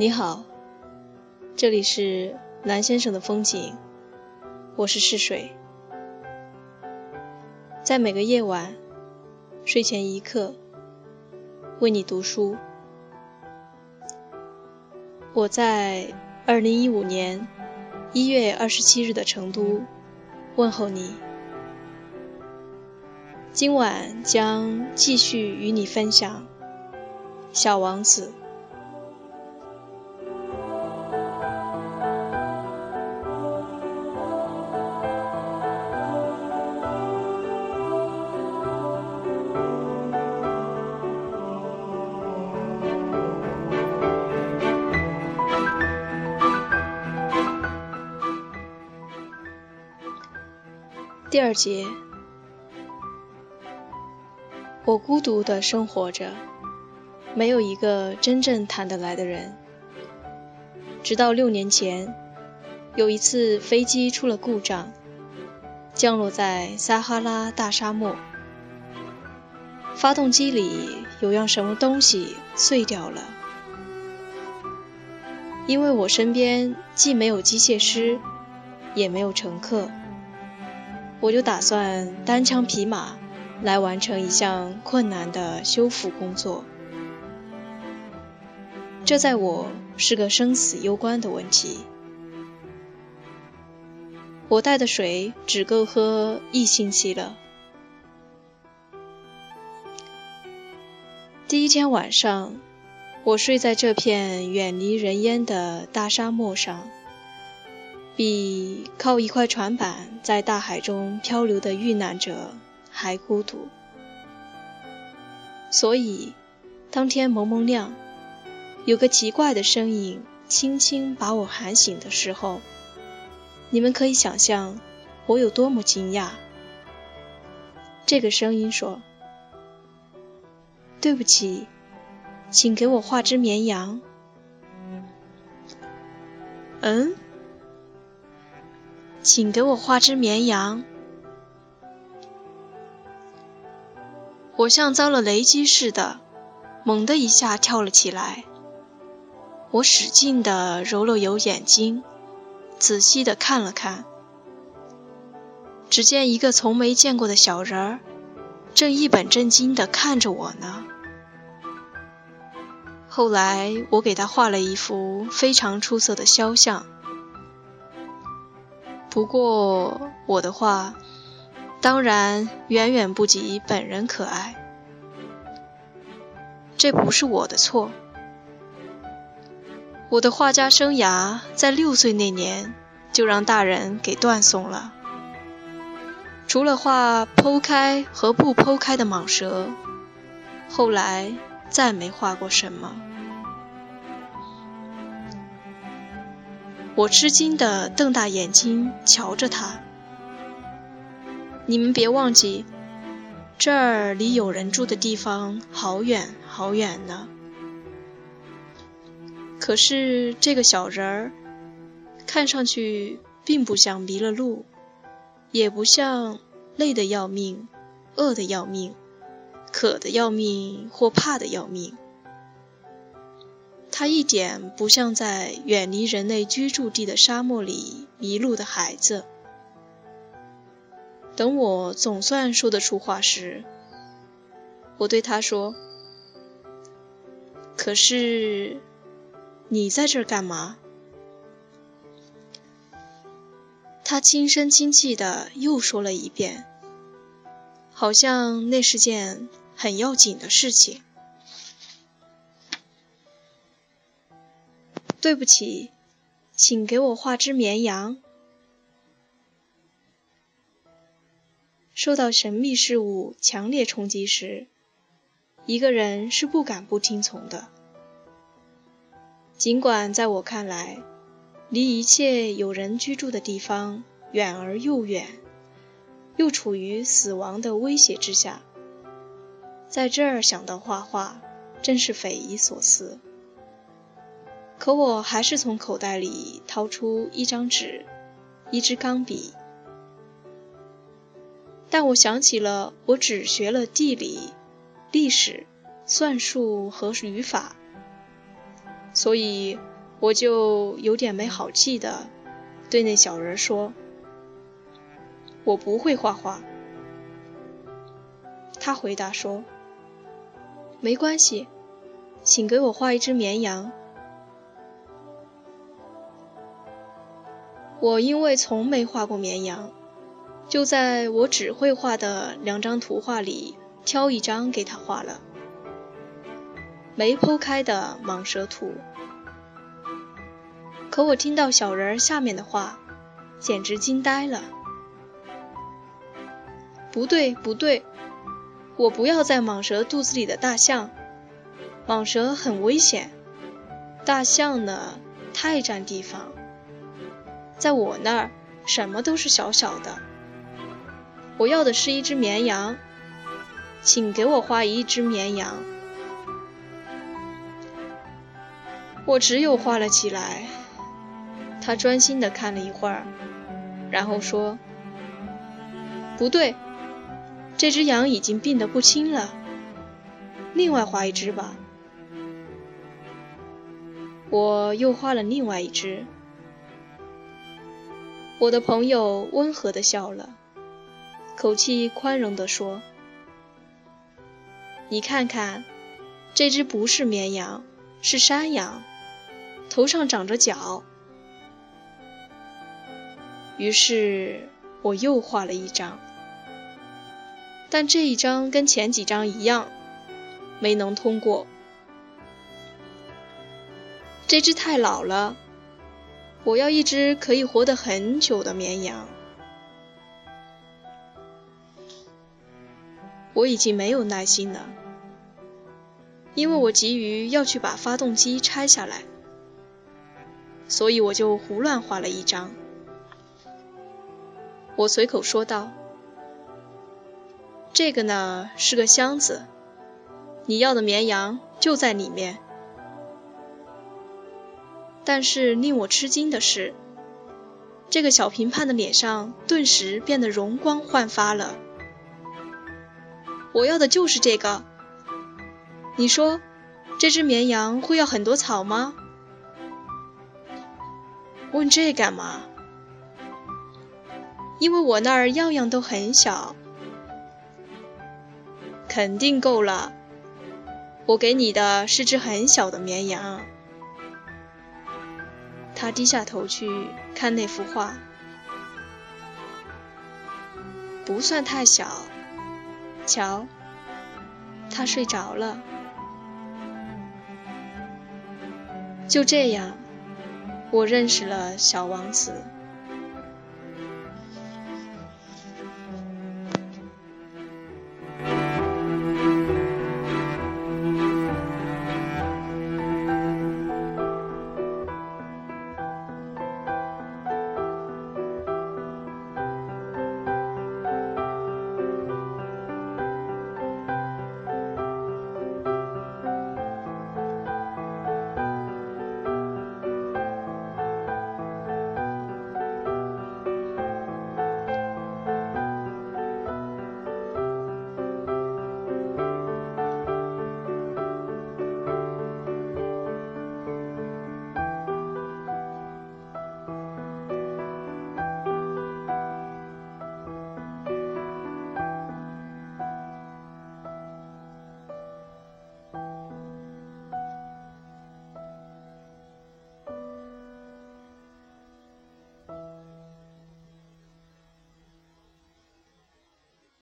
你好，这里是蓝先生的风景，我是试水，在每个夜晚睡前一刻为你读书。我在二零一五年一月二十七日的成都问候你，今晚将继续与你分享《小王子》。第二节，我孤独的生活着，没有一个真正谈得来的人。直到六年前，有一次飞机出了故障，降落在撒哈拉大沙漠，发动机里有样什么东西碎掉了。因为我身边既没有机械师，也没有乘客。我就打算单枪匹马来完成一项困难的修复工作，这在我是个生死攸关的问题。我带的水只够喝一星期了。第一天晚上，我睡在这片远离人烟的大沙漠上。比靠一块船板在大海中漂流的遇难者还孤独。所以，当天蒙蒙亮，有个奇怪的声音轻轻把我喊醒的时候，你们可以想象我有多么惊讶。这个声音说：“对不起，请给我画只绵羊。”嗯？请给我画只绵羊。我像遭了雷击似的，猛地一下跳了起来。我使劲地揉了揉眼睛，仔细地看了看，只见一个从没见过的小人儿，正一本正经地看着我呢。后来我给他画了一幅非常出色的肖像。不过，我的画当然远远不及本人可爱。这不是我的错。我的画家生涯在六岁那年就让大人给断送了。除了画剖开和不剖开的蟒蛇，后来再没画过什么。我吃惊地瞪大眼睛瞧着他。你们别忘记，这儿离有人住的地方好远好远呢。可是这个小人儿，看上去并不像迷了路，也不像累得要命、饿得要命、渴得要命或怕得要命。他一点不像在远离人类居住地的沙漠里迷路的孩子。等我总算说得出话时，我对他说：“可是你在这儿干嘛？”他轻声轻气的又说了一遍，好像那是件很要紧的事情。对不起，请给我画只绵羊。受到神秘事物强烈冲击时，一个人是不敢不听从的。尽管在我看来，离一切有人居住的地方远而又远，又处于死亡的威胁之下，在这儿想到画画，真是匪夷所思。可我还是从口袋里掏出一张纸，一支钢笔。但我想起了我只学了地理、历史、算术和语法，所以我就有点没好气的对那小人说：“我不会画画。”他回答说：“没关系，请给我画一只绵羊。”我因为从没画过绵羊，就在我只会画的两张图画里挑一张给他画了。没剖开的蟒蛇图。可我听到小人儿下面的话，简直惊呆了。不对，不对，我不要在蟒蛇肚子里的大象，蟒蛇很危险，大象呢太占地方，在我那儿什么都是小小的。我要的是一只绵羊，请给我画一只绵羊。我只有画了起来。他专心地看了一会儿，然后说：“不对，这只羊已经病得不轻了，另外画一只吧。”我又画了另外一只。我的朋友温和地笑了，口气宽容地说：“你看看，这只不是绵羊，是山羊。”头上长着角，于是我又画了一张，但这一张跟前几张一样，没能通过。这只太老了，我要一只可以活得很久的绵羊。我已经没有耐心了，因为我急于要去把发动机拆下来。所以我就胡乱画了一张。我随口说道：“这个呢是个箱子，你要的绵羊就在里面。”但是令我吃惊的是，这个小评判的脸上顿时变得容光焕发了。我要的就是这个。你说，这只绵羊会要很多草吗？问这干嘛？因为我那儿样样都很小，肯定够了。我给你的是只很小的绵羊。他低下头去看那幅画，不算太小。瞧，他睡着了。就这样。我认识了小王子。